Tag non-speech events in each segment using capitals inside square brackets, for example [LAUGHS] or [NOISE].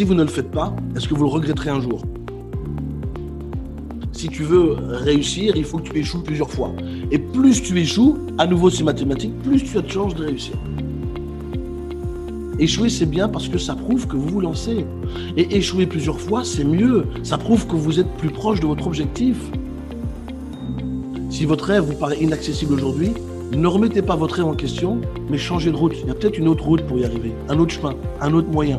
si vous ne le faites pas, est-ce que vous le regretterez un jour? Si tu veux réussir, il faut que tu échoues plusieurs fois. Et plus tu échoues, à nouveau c'est mathématique, plus tu as de chances de réussir. Échouer, c'est bien parce que ça prouve que vous vous lancez. Et échouer plusieurs fois, c'est mieux. Ça prouve que vous êtes plus proche de votre objectif. Si votre rêve vous paraît inaccessible aujourd'hui, ne remettez pas votre rêve en question, mais changez de route. Il y a peut-être une autre route pour y arriver, un autre chemin, un autre moyen.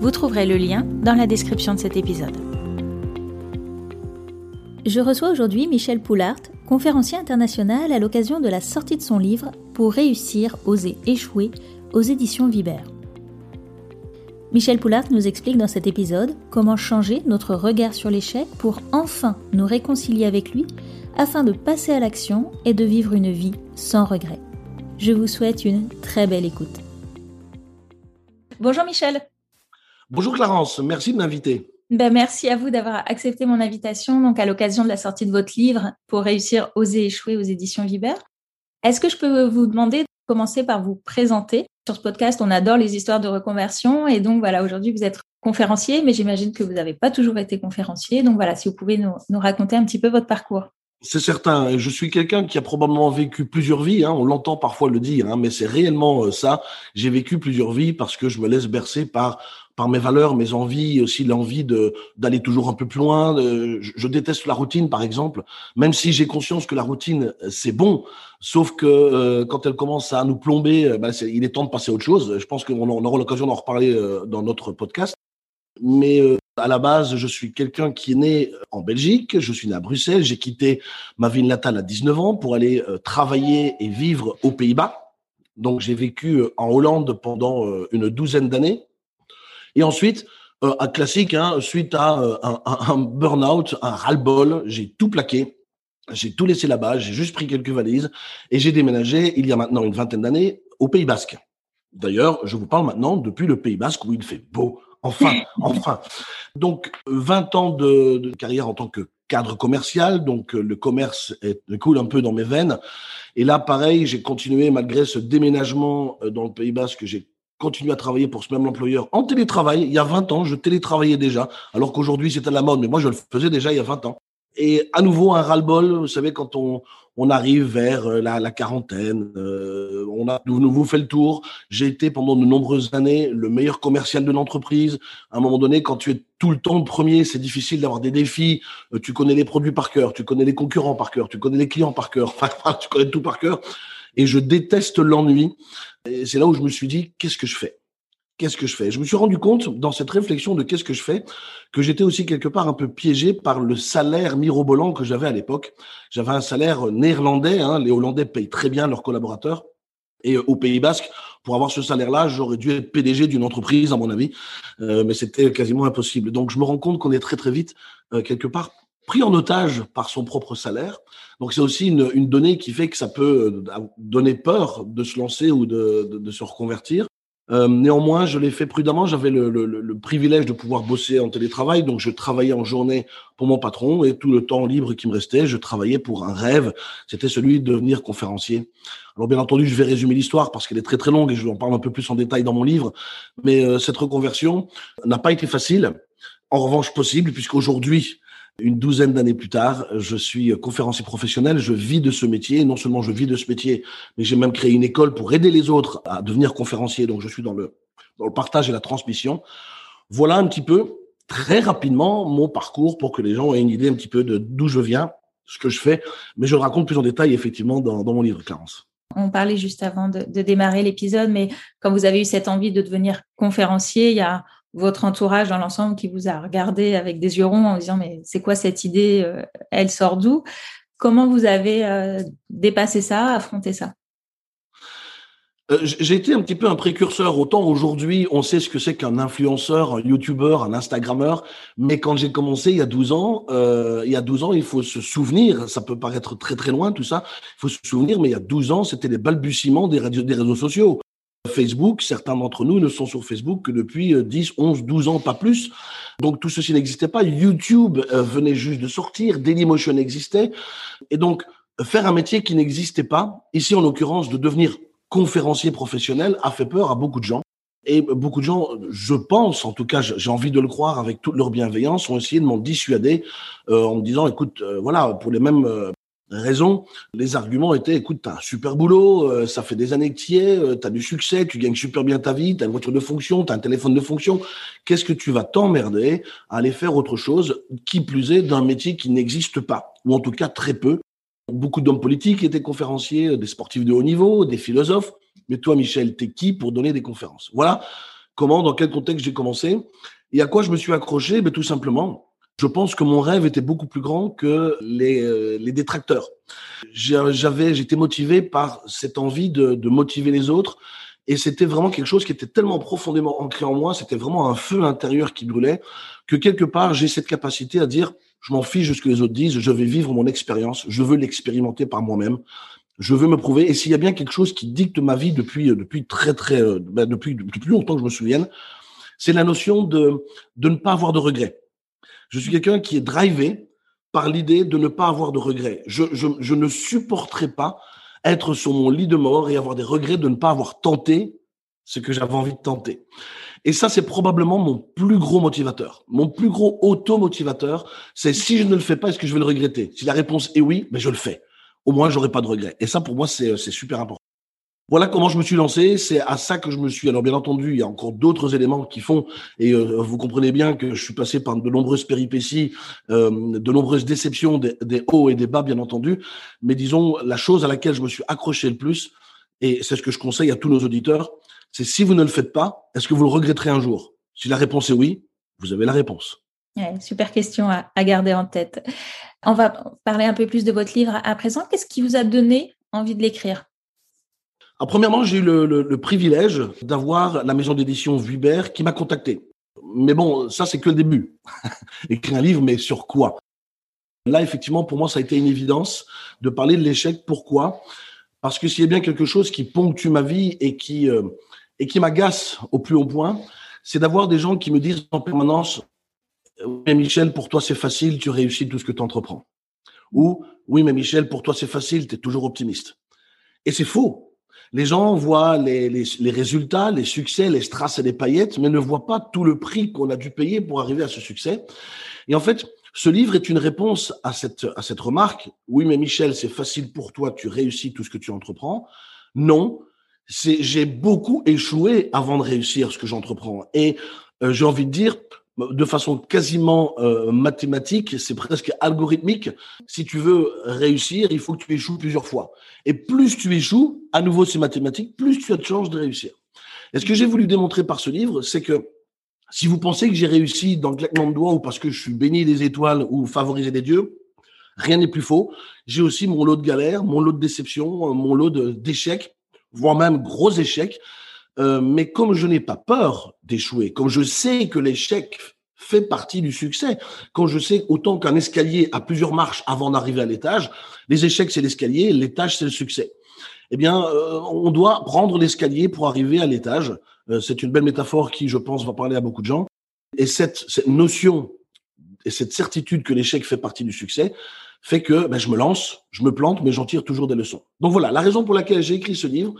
Vous trouverez le lien dans la description de cet épisode. Je reçois aujourd'hui Michel Poulart, conférencier international à l'occasion de la sortie de son livre pour réussir, oser échouer aux éditions Viber. Michel Poulart nous explique dans cet épisode comment changer notre regard sur l'échec pour enfin nous réconcilier avec lui afin de passer à l'action et de vivre une vie sans regret. Je vous souhaite une très belle écoute. Bonjour Michel. Bonjour Clarence, merci de m'inviter. Ben, merci à vous d'avoir accepté mon invitation donc à l'occasion de la sortie de votre livre pour réussir oser échouer aux éditions Viber. Est-ce que je peux vous demander de commencer par vous présenter? Sur ce podcast, on adore les histoires de reconversion et donc voilà, aujourd'hui vous êtes conférencier, mais j'imagine que vous n'avez pas toujours été conférencier. Donc voilà, si vous pouvez nous, raconter un petit peu votre parcours. C'est certain. Je suis quelqu'un qui a probablement vécu plusieurs vies. Hein. On l'entend parfois le dire, hein, mais c'est réellement euh, ça. J'ai vécu plusieurs vies parce que je me laisse bercer par par mes valeurs, mes envies, aussi l'envie de d'aller toujours un peu plus loin. je, déteste la routine, par exemple, même si j'ai conscience que la routine c'est bon, sauf que euh, quand elle commence à nous plomber, euh, ben, il est temps de passer à autre chose. Je pense qu'on aura l'occasion d'en reparler euh, dans notre podcast. Mais à la base, je suis quelqu'un qui est né en Belgique, je suis né à Bruxelles, j'ai quitté ma ville natale à 19 ans pour aller travailler et vivre aux Pays-Bas. Donc j'ai vécu en Hollande pendant une douzaine d'années. Et ensuite, euh, un classique, hein, suite à euh, un, un, burn-out, un ras-le-bol, j'ai tout plaqué. J'ai tout laissé là-bas, j'ai juste pris quelques valises et j'ai déménagé il y a maintenant une vingtaine d'années au Pays Basque. D'ailleurs, je vous parle maintenant depuis le Pays Basque où il fait beau. Enfin, [LAUGHS] enfin. Donc, 20 ans de, de, carrière en tant que cadre commercial, donc le commerce est, coule un peu dans mes veines. Et là, pareil, j'ai continué malgré ce déménagement euh, dans le Pays Basque, j'ai continué à travailler pour ce même employeur en télétravail. Il y a 20 ans, je télétravaillais déjà, alors qu'aujourd'hui c'est à la mode, mais moi je le faisais déjà il y a 20 ans. Et à nouveau un ras-le-bol, vous savez, quand on, on arrive vers euh, la, la quarantaine, euh, on a de nouveau fait le tour. J'ai été pendant de nombreuses années le meilleur commercial de l'entreprise. À un moment donné, quand tu es tout le temps le premier, c'est difficile d'avoir des défis. Euh, tu connais les produits par cœur, tu connais les concurrents par cœur, tu connais les clients par cœur, [LAUGHS] enfin, tu connais tout par cœur. Et je déteste l'ennui. Et c'est là où je me suis dit, qu'est-ce que je fais? Qu'est-ce que je fais? Je me suis rendu compte dans cette réflexion de qu'est-ce que je fais que j'étais aussi quelque part un peu piégé par le salaire mirobolant que j'avais à l'époque. J'avais un salaire néerlandais. Hein, les Hollandais payent très bien leurs collaborateurs. Et au Pays Basque, pour avoir ce salaire-là, j'aurais dû être PDG d'une entreprise, à mon avis, euh, mais c'était quasiment impossible. Donc, je me rends compte qu'on est très très vite euh, quelque part pris en otage par son propre salaire. Donc c'est aussi une, donnée qui fait que ça peut euh, donner peur de se lancer ou de se reconvertir. Euh, néanmoins, je l'ai fait prudemment. J'avais le, le, le, privilège de pouvoir bosser en télétravail, donc je travaillais en journée pour mon patron et tout le temps libre qui me restait, je travaillais pour un rêve. C'était celui de devenir conférencier. Alors bien entendu, je vais résumer l'histoire parce qu'elle est très très longue et je vais en parler un peu plus en détail dans mon livre. Mais euh, cette reconversion n'a pas été facile. En revanche, possible puisqu'aujourd'hui, une douzaine d'années plus tard, je suis conférencier professionnel, je vis de ce métier. Non seulement je vis de ce métier, mais j'ai même créé une école pour aider les autres à devenir conférencier. Donc je suis dans le, partage et la transmission. Voilà un petit peu, très rapidement, mon parcours pour que les gens aient une idée un petit peu de d'où je viens, ce que je fais. Mais je le raconte plus en détail, effectivement, dans, dans mon livre, Clarence. On parlait juste avant de, de démarrer l'épisode, mais quand vous avez eu cette envie de devenir conférencier, il y a votre entourage dans l'ensemble qui vous a regardé avec des yeux ronds en disant mais c'est quoi cette idée euh, Elle sort d'où? Comment vous avez euh, dépassé ça, affronté ça? Euh, j'ai été un petit peu un précurseur. Autant aujourd'hui, on sait ce que c'est qu'un influenceur, un YouTuber, un Instagrammeur. Mais quand j'ai commencé il y a 12 ans, il y a 12 ans, il faut se souvenir, ça peut paraître très très loin tout ça, il faut se souvenir, mais il y a 12 ans, c'était les balbutiements des réseaux sociaux. Facebook, certains d'entre nous ne sont sur Facebook que depuis 10, 11, 12 ans, pas plus. Donc tout ceci n'existait pas. YouTube euh, venait juste de sortir, Dailymotion existait. Et donc, faire un métier qui n'existait pas, ici en l'occurrence de devenir conférencier professionnel, a fait peur à beaucoup de gens. Et beaucoup de gens, je pense, en tout cas, j'ai envie de le croire avec toute leur bienveillance, ont essayé de m'en dissuader euh, en me disant, écoute, euh, voilà, pour les mêmes raison. Les arguments étaient, écoute, t'as un super boulot, euh, ça fait des années que tu es, euh, t'as du succès, tu gagnes super bien ta vie, t'as une voiture de fonction, t'as un téléphone de fonction. Qu'est-ce que tu vas t'emmerder à aller faire autre chose, qui plus est d'un métier qui n'existe pas, ou en tout cas très peu? Beaucoup d'hommes politiques étaient conférenciers, des sportifs de haut niveau, des philosophes. Mais toi, Michel, t'es qui pour donner des conférences? Voilà comment, dans quel contexte j'ai commencé. Et à quoi je me suis accroché? Ben, Tout simplement je pense que mon rêve était beaucoup plus grand que les, euh, les détracteurs. J'avais, j'étais motivé par cette envie de, de motiver les autres. Et c'était vraiment quelque chose qui était tellement profondément ancré en moi, c'était vraiment un feu intérieur qui brûlait, que quelque part, j'ai cette capacité à dire, je m'en fiche de ce que les autres disent, je vais vivre mon expérience, je veux l'expérimenter par moi-même, je veux me prouver. Et s'il y a bien quelque chose qui dicte ma vie depuis, depuis très, très, euh, ben depuis, depuis longtemps que je me souvienne, c'est la notion de, de ne pas avoir de regrets. Je suis quelqu'un qui est drivé par l'idée de ne pas avoir de regrets. Je, ne supporterai pas être sur mon lit de mort et avoir des regrets de ne pas avoir tenté ce que j'avais envie de tenter. Et ça, c'est probablement mon plus gros motivateur. Mon plus gros auto-motivateur, c'est si je ne le fais pas, est-ce que je vais le regretter? Si la réponse est oui, ben je le fais. Au moins, j'aurai pas de regrets. Et ça, pour moi, c'est super important. Voilà comment je me suis lancé. C'est à ça que je me suis. Alors bien entendu, il y a encore d'autres éléments qui font. Et euh, vous comprenez bien que je suis passé par de nombreuses péripéties, euh, de nombreuses déceptions, des, hauts et des bas, bien entendu. Mais disons, la chose à laquelle je me suis accroché le plus, et c'est ce que je conseille à tous nos auditeurs, c'est si vous ne le faites pas, est-ce que vous le regretterez un jour? Si la réponse est oui, vous avez la réponse. Super question à garder en tête. On va parler un peu plus de votre livre à présent. Qu'est-ce qui vous a donné envie de l'écrire? Alors, premièrement, j'ai eu le, privilège d'avoir la maison d'édition Vuibert qui m'a contacté. Mais bon, ça, c'est que le début. [LAUGHS] Écrire un livre, mais sur quoi? Là, effectivement, pour moi, ça a été une évidence de parler de l'échec. Pourquoi? Parce que s'il y a bien quelque chose qui ponctue ma vie et qui, euh, et qui m'agace au plus haut point, c'est d'avoir des gens qui me disent en permanence Oui, mais Michel, pour toi, c'est facile, tu réussis tout ce que tu entreprends. Ou Oui, mais Michel, pour toi, c'est facile, tu es toujours optimiste. Et c'est faux. Les gens voient les, les, les, résultats, les succès, les strass et les paillettes, mais ne voient pas tout le prix qu'on a dû payer pour arriver à ce succès. Et en fait, ce livre est une réponse à cette, à cette remarque. Oui, mais Michel, c'est facile pour toi, tu réussis tout ce que tu entreprends. Non, j'ai beaucoup échoué avant de réussir ce que j'entreprends. Et euh, j'ai envie de dire, de façon quasiment euh, mathématique, c'est presque algorithmique. Si tu veux réussir, il faut que tu échoues plusieurs fois. Et plus tu échoues, à nouveau c'est mathématique, plus tu as de chances de réussir. Et ce que j'ai voulu démontrer par ce livre, c'est que si vous pensez que j'ai réussi dans le claquement de doigts ou parce que je suis béni des étoiles ou favorisé des dieux, rien n'est plus faux. J'ai aussi mon lot de galères, mon lot de déceptions, mon lot d'échecs, voire même gros échecs. Euh, mais comme je n'ai pas peur d'échouer, comme je sais que l'échec fait partie du succès, quand je sais autant qu'un escalier a plusieurs marches avant d'arriver à l'étage, les échecs c'est l'escalier, l'étage c'est le succès. Eh bien, euh, on doit prendre l'escalier pour arriver à l'étage. Euh, c'est une belle métaphore qui, je pense, va parler à beaucoup de gens. Et cette, cette notion et cette certitude que l'échec fait partie du succès fait que ben, je me lance, je me plante, mais j'en tire toujours des leçons. Donc voilà, la raison pour laquelle j'ai écrit ce livre,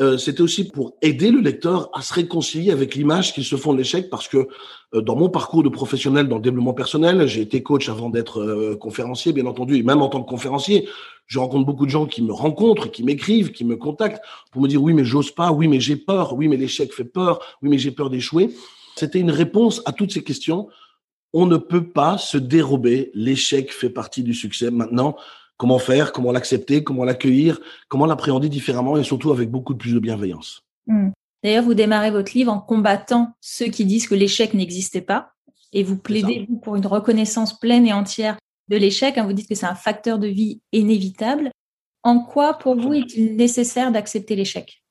euh, c'était aussi pour aider le lecteur à se réconcilier avec l'image qu'ils se font de l'échec parce que euh, dans mon parcours de professionnel dans le développement personnel, j'ai été coach avant d'être euh, conférencier, bien entendu, et même en tant que conférencier, je rencontre beaucoup de gens qui me rencontrent, qui m'écrivent, qui me contactent pour me dire oui, mais j'ose pas, oui, mais j'ai peur, oui, mais l'échec fait peur, oui, mais j'ai peur d'échouer. C'était une réponse à toutes ces questions. On ne peut pas se dérober. L'échec fait partie du succès. Maintenant, Comment faire, comment l'accepter, comment l'accueillir, comment l'appréhender différemment et surtout avec beaucoup plus de bienveillance. Hmm. D'ailleurs, vous démarrez votre livre en combattant ceux qui disent que l'échec n'existait pas et vous plaidez pour une reconnaissance pleine et entière de l'échec. Hein, vous dites que c'est un facteur de vie inévitable. En quoi, pour vous, est-il nécessaire d'accepter l'échec?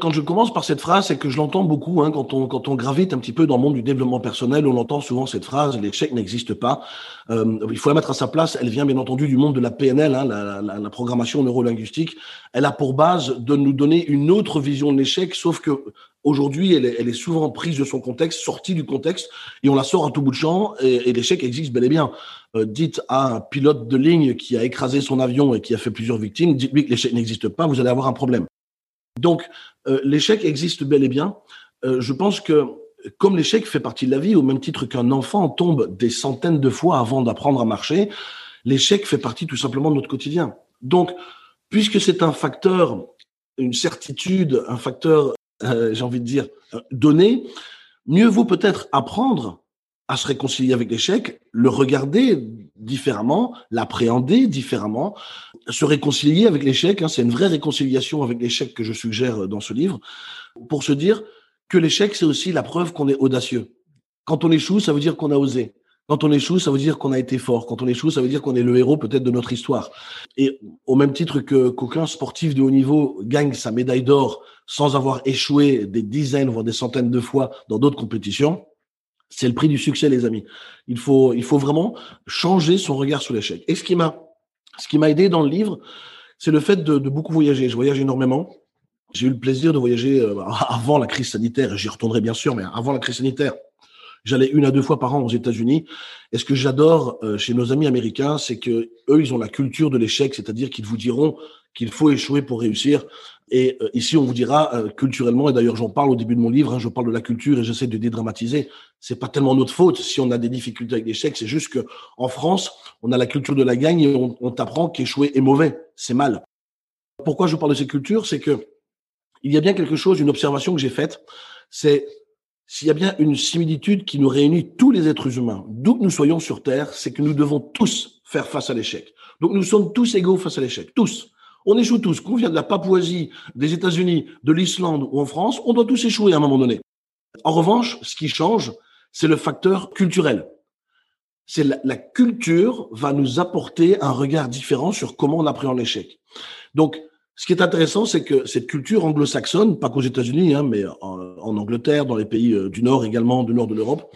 Quand je commence par cette phrase, c'est que je l'entends beaucoup hein, quand, on, gravite un petit peu dans le monde du développement personnel, on entend souvent cette phrase, l'échec n'existe pas. Euh, il faut la mettre à sa place. Elle vient bien entendu du monde de la PNL, hein, la, la, la, programmation neurolinguistique. Elle a pour base de nous donner une autre vision de l'échec, sauf que aujourd'hui, elle, est souvent prise de son contexte, sortie du contexte, et on la sort à tout bout de champ, et, et l'échec existe bel et bien. Euh, dites à un pilote de ligne qui a écrasé son avion et qui a fait plusieurs victimes, dites-lui que l'échec n'existe pas, vous allez avoir un problème. Donc, euh, l'échec existe bel et bien. Euh, je pense que comme l'échec fait partie de la vie, au même titre qu'un enfant tombe des centaines de fois avant d'apprendre à marcher, l'échec fait partie tout simplement de notre quotidien. Donc, puisque c'est un facteur, une certitude, un facteur, euh, j'ai envie de dire, donné, mieux vaut peut-être apprendre à se réconcilier avec l'échec, le regarder différemment, l'appréhender différemment, se réconcilier avec l'échec. Hein, c'est une vraie réconciliation avec l'échec que je suggère dans ce livre, pour se dire que l'échec, c'est aussi la preuve qu'on est audacieux. Quand on échoue, ça veut dire qu'on a osé. Quand on échoue, ça veut dire qu'on a été fort. Quand on échoue, ça veut dire qu'on est le héros peut-être de notre histoire. Et au même titre que qu'aucun sportif de haut niveau gagne sa médaille d'or sans avoir échoué des dizaines, voire des centaines de fois dans d'autres compétitions, c'est le prix du succès, les amis. Il faut, il faut vraiment changer son regard sur l'échec. Et ce qui m'a, ce qui m'a aidé dans le livre, c'est le fait de, de, beaucoup voyager. Je voyage énormément. J'ai eu le plaisir de voyager euh, avant la crise sanitaire. J'y retournerai bien sûr, mais avant la crise sanitaire, j'allais une à deux fois par an aux États-Unis. Et ce que j'adore euh, chez nos amis américains, c'est que eux, ils ont la culture de l'échec, c'est-à-dire qu'ils vous diront qu'il faut échouer pour réussir. Et euh, ici, on vous dira euh, culturellement, et d'ailleurs j'en parle au début de mon livre, hein, je parle de la culture et j'essaie de dédramatiser. C'est pas tellement notre faute si on a des difficultés avec l'échec, c'est juste que en France, on a la culture de la gagne et on, on t'apprend qu'échouer est mauvais, c'est mal. Pourquoi je parle de cette culture, c'est que il y a bien quelque chose, une observation que j'ai faite, c'est s'il y a bien une similitude qui nous réunit tous les êtres humains, d'où que nous soyons sur Terre, c'est que nous devons tous faire face à l'échec. Donc nous sommes tous égaux face à l'échec, tous. On échoue tous. Qu'on vienne de la Papouasie, des États-Unis, de l'Islande ou en France, on doit tous échouer à un moment donné. En revanche, ce qui change, c'est le facteur culturel. C'est la, culture va nous apporter un regard différent sur comment on appréhende l'échec. Donc, ce qui est intéressant, c'est que cette culture anglo-saxonne, pas qu'aux États-Unis, hein, mais en, en, Angleterre, dans les pays euh, du Nord également, du Nord de l'Europe,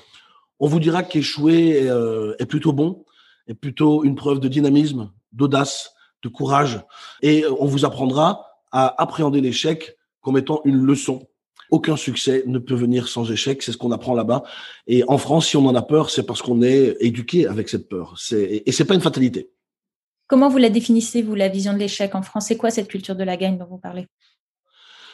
on vous dira qu'échouer est, euh, est plutôt bon, est plutôt une preuve de dynamisme, d'audace, de courage. Et on vous apprendra à appréhender l'échec comme étant une leçon. Aucun succès ne peut venir sans échec, c'est ce qu'on apprend là-bas. Et en France, si on en a peur, c'est parce qu'on est éduqué avec cette peur. Et c'est pas une fatalité. Comment vous la définissez, vous, la vision de l'échec en France? C'est quoi cette culture de la gagne dont vous parlez?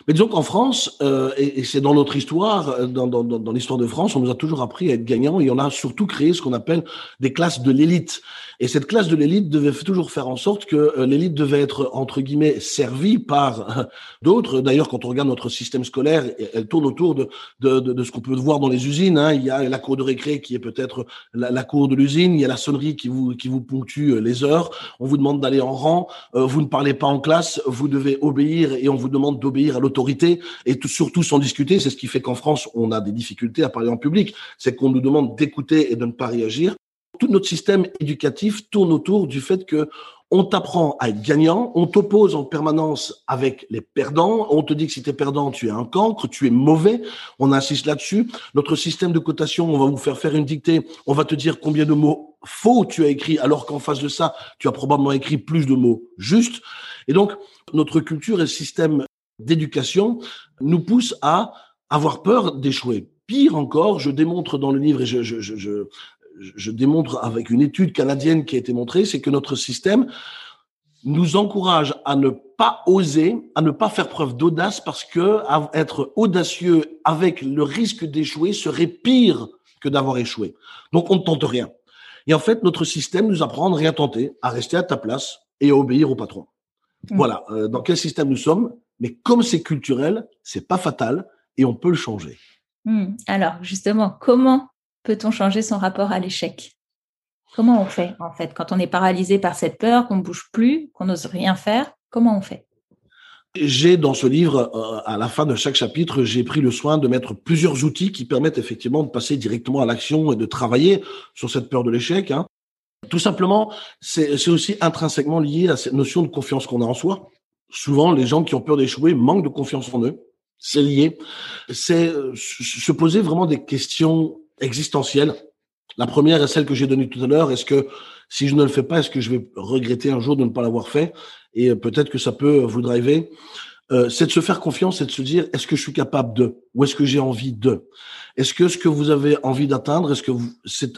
Mais disons qu'en France, euh, et, c'est dans notre histoire, euh, dans, l'histoire de France, on nous a toujours appris à être gagnant et on a surtout créé ce qu'on appelle des classes de l'élite. Et cette classe de l'élite devait toujours faire en sorte que euh, l'élite devait être, entre guillemets, servie par d'autres. D'ailleurs, quand on regarde notre système scolaire, elle tourne autour de ce qu'on peut voir dans les usines. Hein. Il y a la cour de récré qui est peut-être la, la, cour de l'usine, il y a la sonnerie qui vous, qui vous ponctue les heures, on vous demande d'aller en rang, vous ne parlez pas en classe, vous devez obéir et on vous demande d'obéir à l'autorité et tout, surtout sans discuter. C'est ce qui fait qu'en France, on a des difficultés à parler en public. C'est qu'on nous demande d'écouter et de ne pas réagir tout notre système éducatif tourne autour du fait que on t'apprend à être gagnant, on t'oppose en permanence avec les perdants, on te dit que si tu es perdant, tu es un cancre, tu es mauvais, on insiste là-dessus. Notre système de cotation, on va vous faire faire une dictée, on va te dire combien de mots faux tu as écrit, alors qu'en face de ça, tu as probablement écrit plus de mots justes. Et donc, notre culture et système d'éducation nous poussent à avoir peur d'échouer. Pire encore, je démontre dans le livre, et je, je, je, je démontre avec une étude canadienne qui a été montrée, c'est que notre système nous encourage à ne pas oser, à ne pas faire preuve d'audace parce que être audacieux avec le risque d'échouer serait pire que d'avoir échoué. Donc on ne tente rien. Et en fait, notre système nous apprend à ne rien tenter, à rester à ta place et à obéir au patron. Mmh. Voilà euh, dans quel système nous sommes? Mais comme c'est culturel, c'est pas fatal et on peut le changer. Mmh. Alors justement, comment peut-on changer son rapport à l'échec? Comment on fait en fait? Quand on est paralysé par cette peur, qu'on ne bouge plus, qu'on n'ose rien faire Comment on fait? J'ai dans ce livre, euh, à la fin de chaque chapitre, j'ai pris le soin de mettre plusieurs outils qui permettent effectivement de passer directement à l'action et de travailler sur cette peur de l'échec. Hein. Tout simplement, c'est aussi intrinsèquement lié à cette notion de confiance qu'on a en soi. Souvent, les gens qui ont peur d'échouer manquent de confiance en eux. c'est lié. C'est euh, se poser vraiment des questions existentielles. La première est celle que j'ai donnée tout à l'heure. Est-ce que si je ne le fais pas, est-ce que je vais regretter un jour de ne pas l'avoir fait? Et peut-être que ça peut vous driver. Euh, c'est de se faire confiance et de se dire est-ce que je suis capable de? Ou est-ce que j'ai envie de? Est-ce que ce que vous avez envie d'atteindre, est-ce que c'est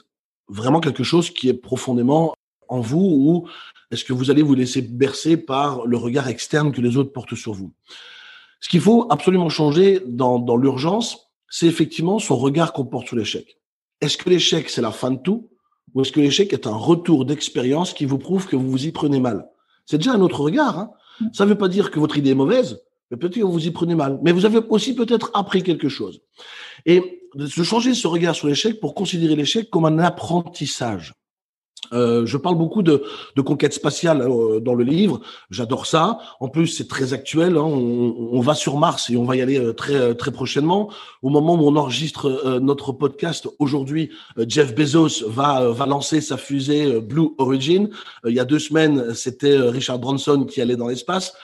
vraiment quelque chose qui est profondément en vous ou est-ce que vous allez vous laisser bercer par le regard externe que les autres portent sur vous? Ce qu'il faut absolument changer dans, l'urgence, c'est effectivement son regard qu'on porte sur l'échec. Est-ce que l'échec, c'est la fin de tout? Ou est-ce que l'échec est un retour d'expérience qui vous prouve que vous vous y prenez mal? C'est déjà un autre regard. Hein ça ne veut pas dire que votre idée est mauvaise, mais peut-être que vous y prenez mal. Mais vous avez aussi peut-être appris quelque chose. Et de changer ce regard sur l'échec pour considérer l'échec comme un apprentissage. Euh, je parle beaucoup de, de conquête spatiale euh, dans le livre. J'adore ça. En plus, c'est très actuel. Hein. On, on, va sur Mars et on va y aller euh, très euh, très prochainement. Au moment où on enregistre notre podcast aujourd'hui, Jeff Bezos va va lancer sa fusée Blue Origin. il y a deux semaines, c'était Richard Branson qui allait dans l'espace.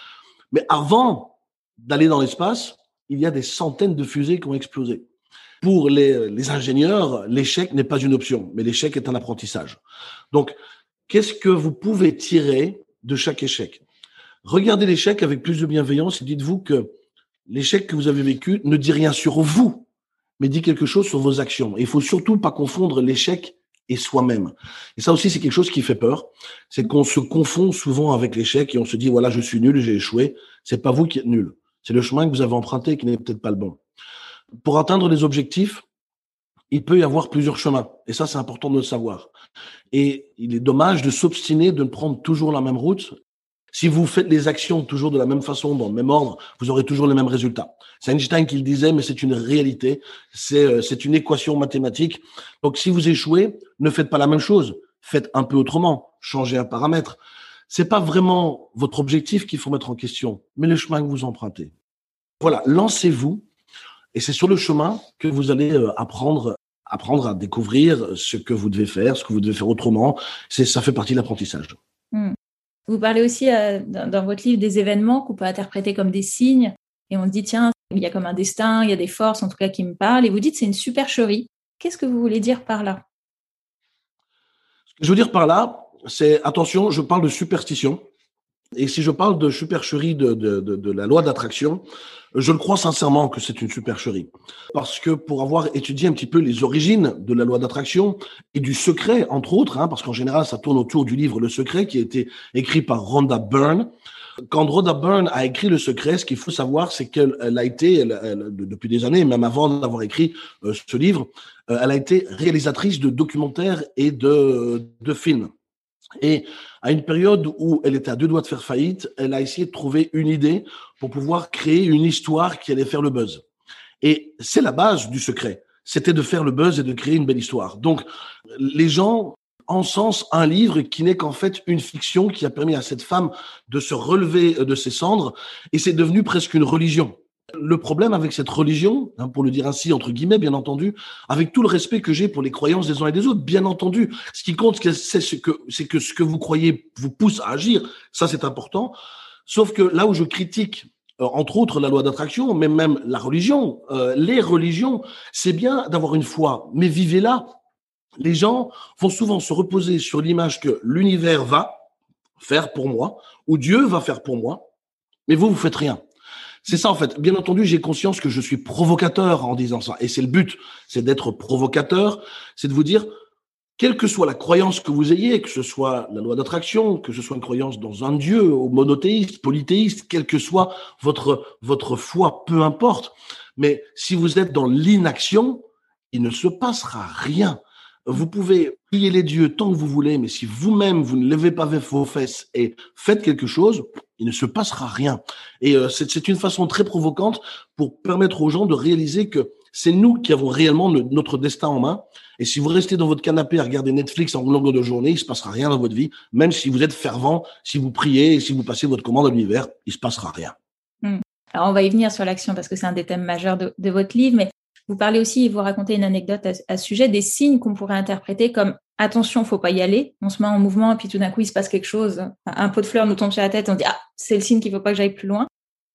Mais avant d'aller dans l'espace, il y a des centaines de fusées qui ont explosé. Pour les, ingénieurs, l'échec n'est pas une option, mais l'échec est un apprentissage. Donc, qu'est-ce que vous pouvez tirer de chaque échec? Regardez l'échec avec plus de bienveillance et dites-vous que l'échec que vous avez vécu ne dit rien sur vous, mais dit quelque chose sur vos actions. Et il faut surtout pas confondre l'échec et soi-même. Et ça aussi, c'est quelque chose qui fait peur. C'est qu'on se confond souvent avec l'échec et on se dit, voilà, je suis nul, j'ai échoué. C'est pas vous qui êtes nul. C'est le chemin que vous avez emprunté qui n'est peut-être pas le bon. Pour atteindre les objectifs, il peut y avoir plusieurs chemins. Et ça, c'est important de le savoir. Et il est dommage de s'obstiner de ne prendre toujours la même route. Si vous faites les actions toujours de la même façon, dans le même ordre, vous aurez toujours les mêmes résultats. C'est Einstein qui le disait, mais c'est une réalité. C'est, euh, c'est une équation mathématique. Donc, si vous échouez, ne faites pas la même chose. Faites un peu autrement. Changez un paramètre. C'est pas vraiment votre objectif qu'il faut mettre en question, mais le chemin que vous empruntez. Voilà. Lancez-vous et c'est sur le chemin que vous allez euh, apprendre, apprendre à découvrir ce que vous devez faire, ce que vous devez faire autrement. C'est, ça fait partie de l'apprentissage. Hmm. Vous parlez aussi euh, dans, votre livre des événements qu'on peut interpréter comme des signes. Et on se dit, tiens, il y a comme un destin, il y a des forces en tout cas qui me parlent. Et vous dites, c'est une supercherie. Qu'est-ce que vous voulez dire par là? Ce que je veux dire par là, c'est, attention, je parle de superstition. Et si je parle de supercherie de, de, la loi d'attraction, je le crois sincèrement que c'est une supercherie. Parce que pour avoir étudié un petit peu les origines de la loi d'attraction et du secret, entre autres, hein, parce qu'en général, ça tourne autour du livre Le Secret qui a été écrit par Rhonda Byrne. Quand Rhonda Byrne a écrit Le Secret, ce qu'il faut savoir, c'est qu'elle a été, depuis des années, même avant d'avoir écrit euh, ce livre, euh, elle a été réalisatrice de documentaires et de, de films. Et à une période où elle était à deux doigts de faire faillite, elle a essayé de trouver une idée pour pouvoir créer une histoire qui allait faire le buzz. Et c'est la base du secret. C'était de faire le buzz et de créer une belle histoire. Donc, les gens encensent un livre qui n'est qu'en fait une fiction qui a permis à cette femme de se relever de ses cendres et c'est devenu presque une religion. Le problème avec cette religion, hein, pour le dire ainsi, entre guillemets, bien entendu, avec tout le respect que j'ai pour les croyances des uns et des autres, bien entendu, ce qui compte, c'est ce que, c'est que ce que vous croyez vous pousse à agir. Ça, c'est important. Sauf que là où je critique, euh, entre autres, la loi d'attraction, mais même la religion, euh, les religions, c'est bien d'avoir une foi, mais vivez-la. Les gens vont souvent se reposer sur l'image que l'univers va faire pour moi, ou Dieu va faire pour moi, mais vous, vous faites rien. C'est ça en fait. Bien entendu, j'ai conscience que je suis provocateur en disant ça. Et c'est le but, c'est d'être provocateur, c'est de vous dire, quelle que soit la croyance que vous ayez, que ce soit la loi d'attraction, que ce soit une croyance dans un Dieu, monothéiste, polythéiste, quelle que soit votre, votre foi, peu importe. Mais si vous êtes dans l'inaction, il ne se passera rien. Vous pouvez prier les dieux tant que vous voulez, mais si vous-même, vous ne levez pas vos fesses et faites quelque chose, il ne se passera rien. Et euh, c'est une façon très provocante pour permettre aux gens de réaliser que c'est nous qui avons réellement notre destin en main. Et si vous restez dans votre canapé à regarder Netflix en longueur de journée, il se passera rien dans votre vie. Même si vous êtes fervent, si vous priez et si vous passez votre commande à l'univers, il se passera rien. Hmm. Alors on va y venir sur l'action parce que c'est un des thèmes majeurs de, de, votre livre, mais vous parlez aussi, vous racontez une anecdote à, sujet, des signes qu'on pourrait interpréter comme attention, faut pas y aller. On se met en mouvement et puis tout d'un coup il se passe quelque chose. Un pot de fleurs nous tombe sur la tête, on dit ah c'est le signe qu'il faut pas que j'aille plus loin.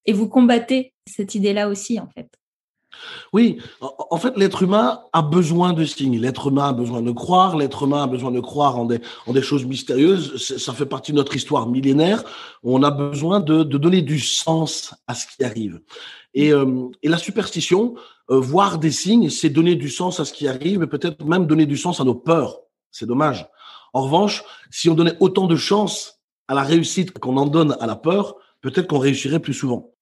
Et vous combattez cette idée-là aussi, en fait. Oui, en fait, l'être humain a besoin de signes. L'être humain a besoin de croire. L'être humain a besoin de croire en des, choses mystérieuses. Ça fait partie de notre histoire millénaire. On a besoin de, donner du sens à ce qui arrive. Et, euh, la superstition, euh, voir des signes, c'est donner du sens à ce qui arrive et peut-être même donner du sens à nos peurs. C'est dommage. En revanche, si on donnait autant de chance à la réussite qu'on en donne à la peur, peut-être qu'on réussirait plus souvent.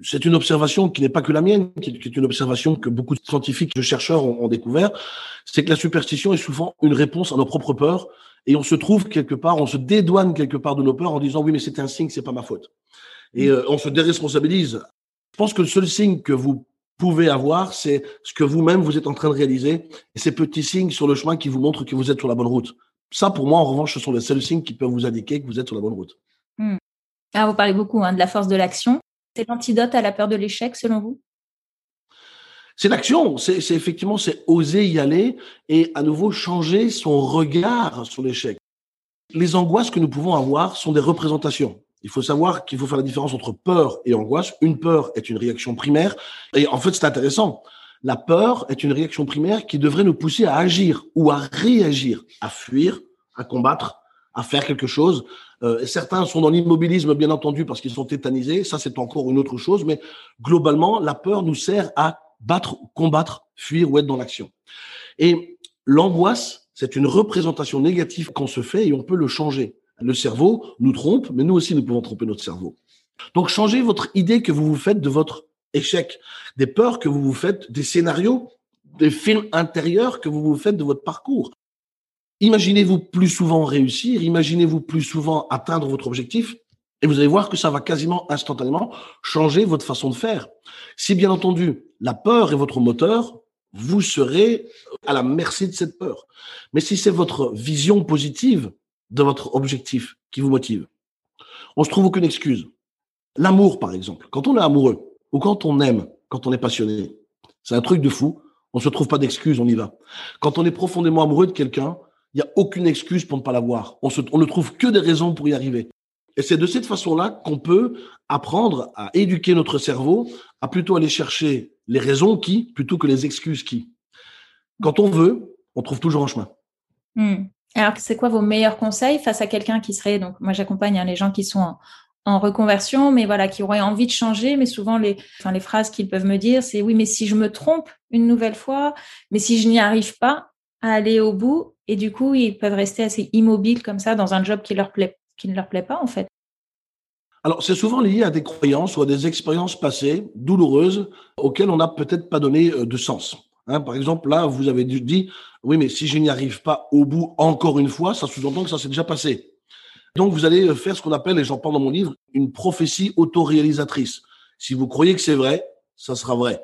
C'est une observation qui n'est pas que la mienne, qui est une observation que beaucoup de scientifiques, de chercheurs ont, découvert, c'est que la superstition est souvent une réponse à nos propres peurs, et on se trouve quelque part, on se dédouane quelque part de nos peurs en disant oui mais c'est un signe, c'est pas ma faute, et euh, on se déresponsabilise. Je pense que le seul signe que vous pouvez avoir, c'est ce que vous-même vous êtes en train de réaliser, et ces petits signes sur le chemin qui vous montrent que vous êtes sur la bonne route. Ça, pour moi, en revanche, ce sont les seuls signes qui peuvent vous indiquer que vous êtes sur la bonne route. Hmm. Ah, vous parlez beaucoup hein, de la force de l'action. C'est l'antidote à la peur de l'échec, selon vous? C'est l'action, c'est effectivement c'est oser y aller et à nouveau changer son regard sur l'échec. Les angoisses que nous pouvons avoir sont des représentations. Il faut savoir qu'il faut faire la différence entre peur et angoisse. Une peur est une réaction primaire et en fait c'est intéressant. La peur est une réaction primaire qui devrait nous pousser à agir ou à réagir, à fuir, à combattre, à faire quelque chose. Euh, certains sont dans l'immobilisme, bien entendu, parce qu'ils sont tétanisés. Ça, c'est encore une autre chose. Mais globalement, la peur nous sert à battre, combattre, fuir ou être dans l'action. Et l'angoisse, c'est une représentation négative qu'on se fait et on peut le changer. Le cerveau nous trompe, mais nous aussi, nous pouvons tromper notre cerveau. Donc, changez votre idée que vous vous faites de votre échec, des peurs que vous vous faites, des scénarios, des films intérieurs que vous vous faites de votre parcours. Imaginez-vous plus souvent réussir, imaginez-vous plus souvent atteindre votre objectif, et vous allez voir que ça va quasiment instantanément changer votre façon de faire. Si bien entendu, la peur est votre moteur, vous serez à la merci de cette peur. Mais si c'est votre vision positive de votre objectif qui vous motive, on se trouve aucune excuse. L'amour, par exemple. Quand on est amoureux ou quand on aime, quand on est passionné, c'est un truc de fou. On se trouve pas d'excuses, on y va. Quand on est profondément amoureux de quelqu'un, il n'y a aucune excuse pour ne pas l'avoir. On, on ne trouve que des raisons pour y arriver. Et c'est de cette façon-là qu'on peut apprendre à éduquer notre cerveau à plutôt aller chercher les raisons qui plutôt que les excuses qui. Quand on veut, on trouve toujours un chemin. Hmm. Alors, c'est quoi vos meilleurs conseils face à quelqu'un qui serait, donc moi j'accompagne hein, les gens qui sont en, en, reconversion, mais voilà, qui auraient envie de changer, mais souvent les, les phrases qu'ils peuvent me dire, c'est oui, mais si je me trompe une nouvelle fois, mais si je n'y arrive pas à aller au bout, et du coup, ils peuvent rester assez immobiles comme ça dans un job qui leur plaît, qui ne leur plaît pas en fait. Alors, c'est souvent lié à des croyances ou à des expériences passées douloureuses auxquelles on n'a peut-être pas donné euh, de sens. Hein, par exemple, là, vous avez dit, oui, mais si je n'y arrive pas au bout encore une fois, ça sous-entend que ça s'est déjà passé. Donc, vous allez faire ce qu'on appelle, et j'en parle dans mon livre, une prophétie autoréalisatrice. Si vous croyez que c'est vrai, ça sera vrai.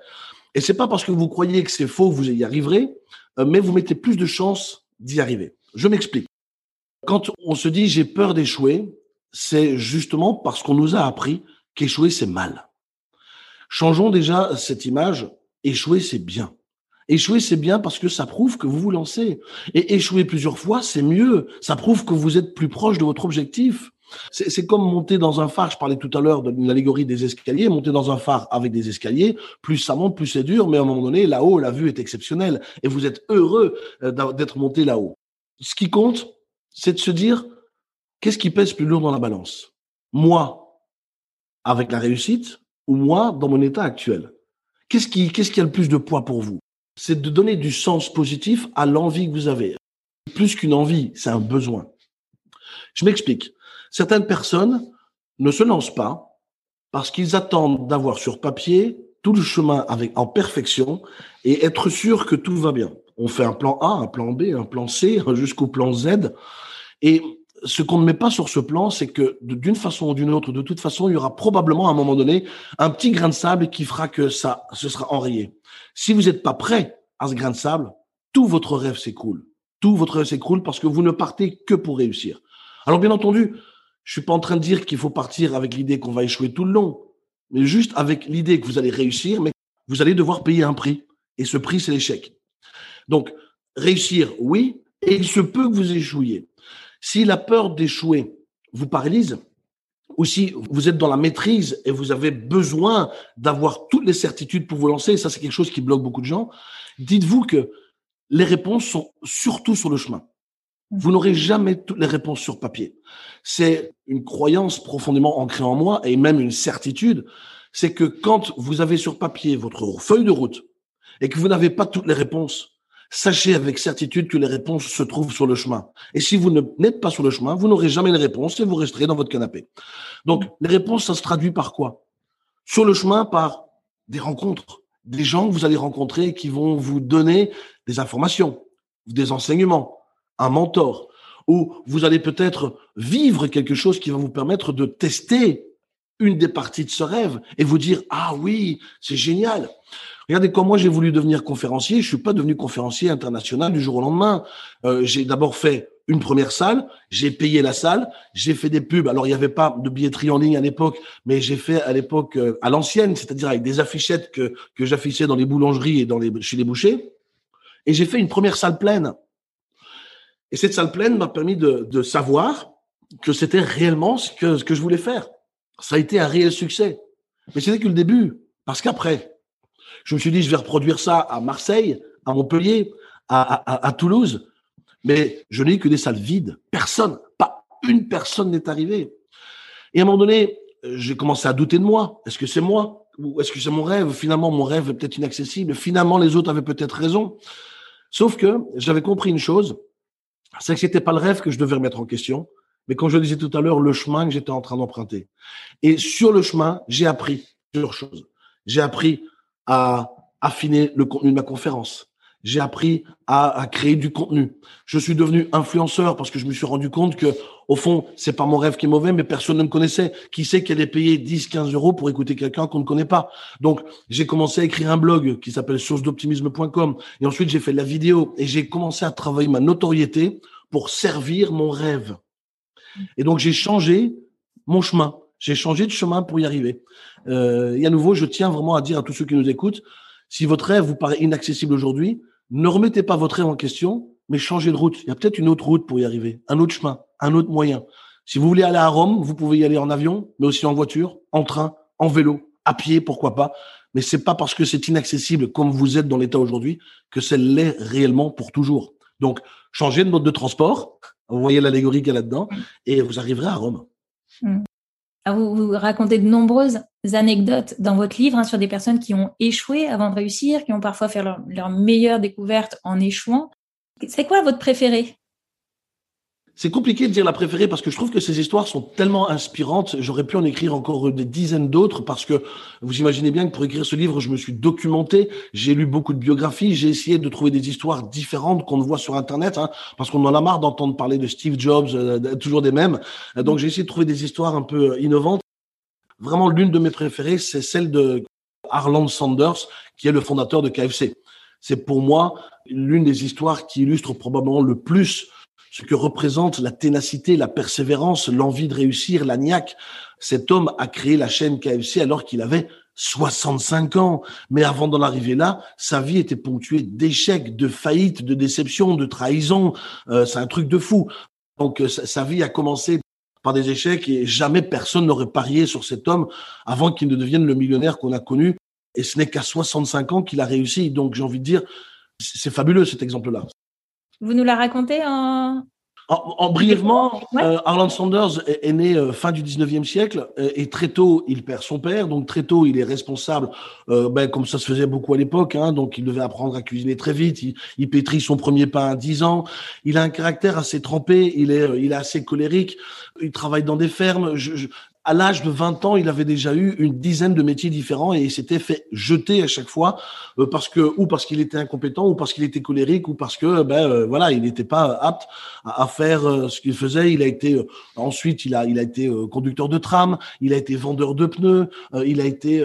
Et c'est pas parce que vous croyez que c'est faux que vous y arriverez, euh, mais vous mettez plus de chances d'y arriver. Je m'explique. Quand on se dit j'ai peur d'échouer, c'est justement parce qu'on nous a appris qu'échouer c'est mal. Changeons déjà cette image. Échouer c'est bien. Échouer c'est bien parce que ça prouve que vous vous lancez. Et échouer plusieurs fois c'est mieux. Ça prouve que vous êtes plus proche de votre objectif. C'est comme monter dans un phare. Je parlais tout à l'heure de l'allégorie des escaliers. Monter dans un phare avec des escaliers, plus ça monte, plus c'est dur. Mais à un moment donné, là-haut, la vue est exceptionnelle et vous êtes heureux euh, d'être monté là-haut. Ce qui compte, c'est de se dire qu'est-ce qui pèse plus lourd dans la balance? Moi, avec la réussite, ou moi dans mon état actuel? Qu'est-ce qui, a le plus de poids pour vous? C'est de donner du sens positif à l'envie que vous avez. Plus qu'une envie, c'est un besoin. Je m'explique. Certaines personnes ne se lancent pas parce qu'ils attendent d'avoir sur papier tout le chemin avec en perfection et être sûr que tout va bien. On fait un plan A, un plan B, un plan C [LAUGHS] jusqu'au plan Z et ce qu'on ne met pas sur ce plan, c'est que d'une façon ou d'une autre, de toute façon, il y aura probablement à un moment donné un petit grain de sable qui fera que ça, ce sera enrayé. Si vous n'êtes pas prêt à ce grain de sable, tout votre rêve s'écroule. Tout votre rêve s'écroule parce que vous ne partez que pour réussir. Alors bien entendu, je suis pas en train de dire qu'il faut partir avec l'idée qu'on va échouer tout le long, mais juste avec l'idée que vous allez réussir, mais vous allez devoir payer un prix. Et ce prix, c'est l'échec. Donc, réussir, oui, et il se peut que vous échouiez. Si la peur d'échouer vous paralyse, ou si vous êtes dans la maîtrise et vous avez besoin d'avoir toutes les certitudes pour vous lancer, ça c'est quelque chose qui bloque beaucoup de gens, dites-vous que les réponses sont surtout sur le chemin. Vous n'aurez jamais toutes les réponses sur papier. C'est une croyance profondément ancrée en moi et même une certitude, c'est que quand vous avez sur papier votre feuille de route et que vous n'avez pas toutes les réponses, sachez avec certitude que les réponses se trouvent sur le chemin. Et si vous n'êtes pas sur le chemin, vous n'aurez jamais les réponses et vous resterez dans votre canapé. Donc, les réponses, ça se traduit par quoi? Sur le chemin, par des rencontres, des gens que vous allez rencontrer qui vont vous donner des informations, des enseignements, un mentor, ou vous allez peut-être vivre quelque chose qui va vous permettre de tester une des parties de ce rêve et vous dire ah oui c'est génial! Regardez quand moi j'ai voulu devenir conférencier. Je suis pas devenu conférencier international du jour au lendemain. Euh, j'ai d'abord fait une première salle j'ai payé la salle j'ai fait des pubs. Alors il n'y avait pas de billetterie en ligne à l'époque mais j'ai fait à l'époque euh, à l'ancienne c'est-à-dire avec des affichettes que que j'affichais dans les boulangeries et dans les chez les bouchers. Et j'ai fait une première salle pleine et cette salle pleine m'a permis de, de savoir que c'était réellement ce que, ce que je voulais faire ça a été un réel succès. Mais c'était que le début. Parce qu'après, je me suis dit, je vais reproduire ça à Marseille, à Montpellier, à, à, Toulouse. Mais je n'ai eu que des salles vides. Personne, pas une personne n'est arrivée. Et à un moment donné, j'ai commencé à douter de moi. Est-ce que c'est moi Ou est-ce que c'est mon rêve? Finalement, mon rêve est peut-être inaccessible. Finalement, les autres avaient peut-être raison. Sauf que j'avais compris une chose, c'est que c'était pas le rêve que je devais remettre en question, mais comme je le disais tout à l'heure, le chemin que j'étais en train d'emprunter. Et sur le chemin, j'ai appris plusieurs choses. J'ai appris à affiner le contenu de ma conférence. J'ai appris à, créer du contenu. Je suis devenu influenceur parce que je me suis rendu compte que, au fond, c'est pas mon rêve qui est mauvais, mais personne ne me connaissait. Qui sait qu'elle est payée 10, 15 euros pour écouter quelqu'un qu'on ne connaît pas? Donc, j'ai commencé à écrire un blog qui s'appelle source-d'optimisme.com. Et ensuite, j'ai fait de la vidéo et j'ai commencé à travailler ma notoriété pour servir mon rêve. Et donc, j'ai changé mon chemin. J'ai changé de chemin pour y arriver. Euh, et à nouveau, je tiens vraiment à dire à tous ceux qui nous écoutent, si votre rêve vous paraît inaccessible aujourd'hui, ne remettez pas votre rêve en question, mais changez de route. Il y a peut-être une autre route pour y arriver, un autre chemin, un autre moyen. Si vous voulez aller à Rome, vous pouvez y aller en avion, mais aussi en voiture, en train, en vélo, à pied, pourquoi pas. Mais c'est pas parce que c'est inaccessible comme vous êtes dans l'état aujourd'hui que c'est l'est réellement pour toujours. Donc, changez de mode de transport, vous [LAUGHS] voyez l'allégorie qu'il y a là-dedans, et vous arriverez à Rome. Mm. Ah, vous, racontez de nombreuses anecdotes dans votre livre hein, sur des personnes qui ont échoué avant de réussir, qui ont parfois fait leur, leur meilleure découverte en échouant. C'est quoi votre préféré? C'est compliqué de dire la préférée parce que je trouve que ces histoires sont tellement inspirantes. J'aurais pu en écrire encore des dizaines d'autres parce que vous imaginez bien que pour écrire ce livre, je me suis documenté, j'ai lu beaucoup de biographies, j'ai essayé de trouver des histoires différentes qu'on ne voit sur Internet, hein, parce qu'on en a marre d'entendre parler de Steve Jobs, euh, toujours des mêmes. Donc j'ai essayé de trouver des histoires un peu euh, innovantes. Vraiment, l'une de mes préférées, c'est celle de Harland Sanders, qui est le fondateur de KFC. C'est pour moi l'une des histoires qui illustre probablement le plus ce que représente la ténacité, la persévérance, l'envie de réussir, la niaque. Cet homme a créé la chaîne KFC alors qu'il avait 65 ans. Mais avant d'en arriver là, sa vie était ponctuée d'échecs, de faillites, de déceptions, de trahisons. Euh, c'est un truc de fou. Donc euh, sa vie a commencé par des échecs et jamais personne n'aurait parié sur cet homme avant qu'il ne devienne le millionnaire qu'on a connu. Et ce n'est qu'à 65 ans qu'il a réussi. Donc j'ai envie de dire, c'est fabuleux cet exemple-là. Vous nous la racontez en... En, brièvement, euh, Harlan Sanders est, né euh, fin du 19e siècle euh, et très tôt il perd son père, donc très tôt il est responsable, ben, comme ça se faisait beaucoup à l'époque, hein, donc il devait apprendre à cuisiner très vite. Il, il, pétrit son premier pain à 10 ans. Il a un caractère assez trempé, il est, il est assez colérique. Il travaille dans des fermes. Je, à l'âge de 20 ans, il avait déjà eu une dizaine de métiers différents et il s'était fait jeter à chaque fois euh, parce que ou parce qu'il était incompétent ou parce qu'il était colérique ou parce que ben euh, voilà, il n'était pas apte à, faire euh, ce qu'il faisait. Il a été ensuite il a il a été conducteur de tram, il a été vendeur de pneus, il a été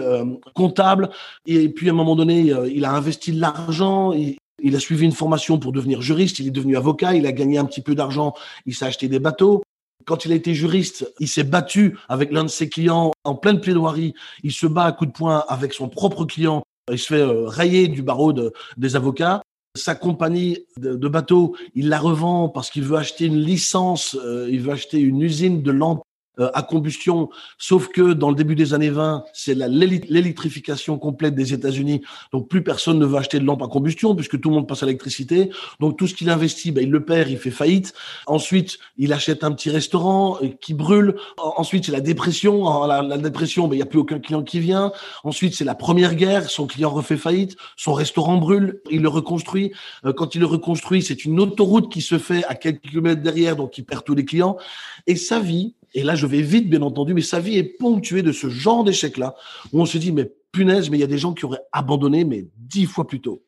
comptable et puis à un moment donné, il a investi de l'argent, il a suivi une formation pour devenir juriste, il est devenu avocat, il a gagné un petit peu d'argent, il s'est acheté des bateaux. Quand il a été juriste, il s'est battu avec l'un de ses clients en pleine plaidoirie. Il se bat à coups de poing avec son propre client. Il se fait euh, rayer du barreau des avocats. Sa compagnie de, bateau, il la revend parce qu'il veut acheter une licence, euh, il veut acheter une usine de lampes euh, à combustion, sauf que dans le début des années 20, c'est l'électrification complète des États-Unis. Donc plus personne ne veut acheter de lampes à combustion puisque tout le monde passe à l'électricité. Donc tout ce qu'il investit, ben, il le perd, il fait faillite. Ensuite, il achète un petit restaurant euh, qui brûle. Ensuite, c'est la dépression. La, la dépression, ben, il n'y a plus aucun client qui vient. Ensuite, c'est la première guerre. Son client refait faillite. Son restaurant brûle. Il le reconstruit. Euh, quand il le reconstruit, c'est une autoroute qui se fait à quelques kilomètres derrière, donc il perd tous les clients. Et sa vie, et là, je vais vite, bien entendu, mais sa vie est ponctuée de ce genre d'échec-là, où on se dit, mais punaise, mais il y a des gens qui auraient abandonné, mais dix fois plus tôt.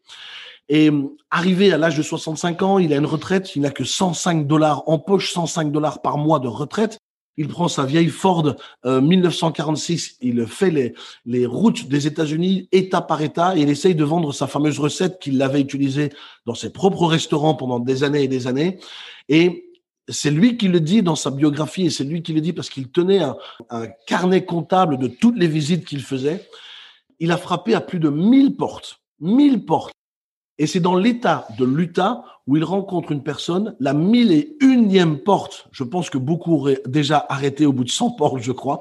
Et euh, arrivé à l'âge de 65 ans, il a une retraite, il n'a que 105 dollars en poche, 105 dollars par mois de retraite. Il prend sa vieille Ford 1946, euh, il fait les, les routes des États-Unis État par État et il essaye de vendre sa fameuse recette qu'il avait utilisée dans ses propres restaurants pendant des années et des années. Et c'est lui qui le dit dans sa biographie et c'est lui qui le dit parce qu'il tenait un, carnet comptable de toutes les visites qu'il faisait. Il a frappé à plus de 1000 portes. 1000 portes. Et c'est dans l'état de l'Utah où il rencontre une personne, la mille et unième porte. Je pense que beaucoup auraient déjà arrêté au bout de 100 portes, je crois.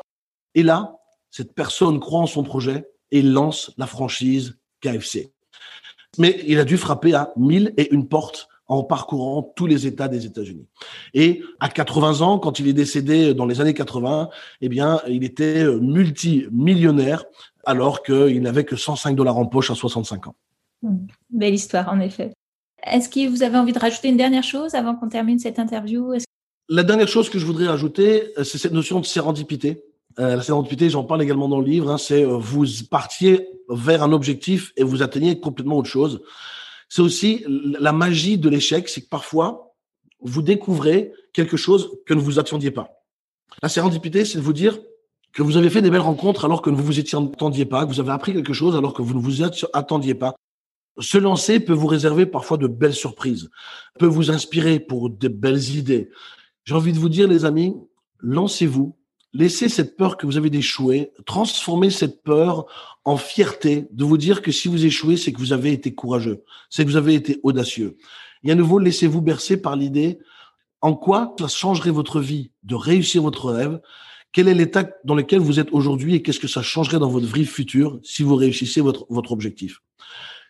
Et là, cette personne croit en son projet et lance la franchise KFC. Mais il a dû frapper à mille et une portes en parcourant tous les États des États-Unis. Et à 80 ans, quand il est décédé dans les années 80, eh bien, il était euh, multimillionnaire alors qu'il n'avait que 105 dollars en poche à 65 ans. Hmm. Belle histoire, en effet. Est-ce que vous avez envie de rajouter une dernière chose avant qu'on termine cette interview? La dernière chose que je voudrais ajouter, euh, c'est cette notion de sérendipité. Euh, la sérendipité, j'en parle également dans le livre, hein, c'est vous partiez vers un objectif et vous atteignez complètement autre chose c'est aussi la magie de l'échec, c'est que parfois, vous découvrez quelque chose que ne vous attendiez pas. La sérendipité, c'est de vous dire que vous avez fait des belles rencontres alors que vous ne vous attendiez pas, que vous avez appris quelque chose alors que vous ne vous attendiez pas. Se lancer peut vous réserver parfois de belles surprises, peut vous inspirer pour de belles idées. J'ai envie de vous dire, les amis, lancez-vous, laissez cette peur que vous avez d'échouer, transformez cette peur en fierté de vous dire que si vous échouez, c'est que vous avez été courageux, c'est que vous avez été audacieux. Et à nouveau, laissez-vous bercer par l'idée en quoi ça changerait votre vie de réussir votre rêve, quel est l'état dans lequel vous êtes aujourd'hui et qu'est-ce que ça changerait dans votre vie future si vous réussissez votre, votre objectif?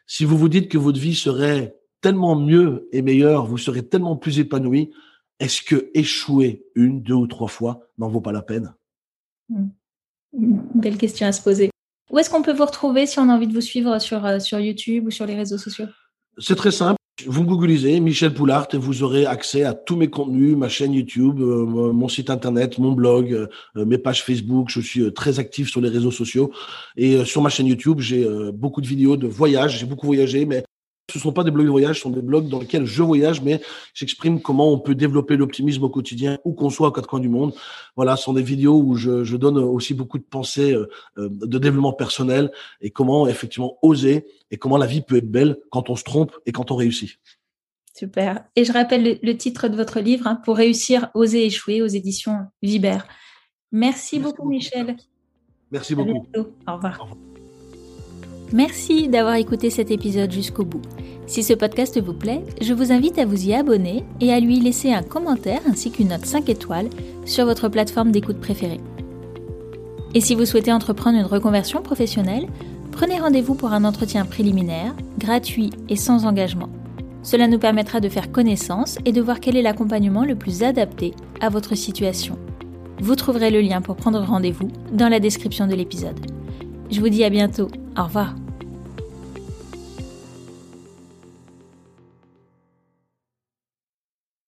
Si vous vous dites que votre vie serait tellement mieux et meilleure, vous serez tellement plus épanoui, est-ce que échouer une, deux ou trois fois n'en vaut pas la peine? Hmm. Belle question à se poser. Où est-ce qu'on peut vous retrouver si on a envie de vous suivre sur, euh, sur YouTube ou sur les réseaux sociaux? C'est très simple. Vous googlisez Michel Poulart et vous aurez accès à tous mes contenus, ma chaîne YouTube, euh, mon site internet, mon blog, euh, mes pages Facebook. Je suis très actif sur les réseaux sociaux et sur ma chaîne YouTube, j'ai beaucoup de vidéos de voyage. J'ai beaucoup voyagé, mais ce ne sont pas des blogs de voyage, ce sont des blogs dans lesquels je voyage, mais j'exprime comment on peut développer l'optimisme au quotidien, où qu'on soit aux quatre coins du monde. Voilà, ce sont des vidéos où je, je donne aussi beaucoup de pensées euh, euh, de développement personnel et comment effectivement oser et comment la vie peut être belle quand on se trompe et quand on réussit. Super. Et je rappelle le, titre de votre livre, hein, Pour réussir, oser échouer, aux éditions Vibert. Merci, beaucoup, Michel. Merci beaucoup. Au revoir. Au revoir. Merci d'avoir écouté cet épisode jusqu'au bout. Si ce podcast vous plaît, je vous invite à vous y abonner et à lui laisser un commentaire ainsi qu'une note 5 étoiles sur votre plateforme d'écoute préférée. Et si vous souhaitez entreprendre une reconversion professionnelle, prenez rendez-vous pour un entretien préliminaire, gratuit et sans engagement. Cela nous permettra de faire connaissance et de voir quel est l'accompagnement le plus adapté à votre situation. Vous trouverez le lien pour prendre rendez-vous dans la description de l'épisode. Je vous dis à bientôt. Au revoir.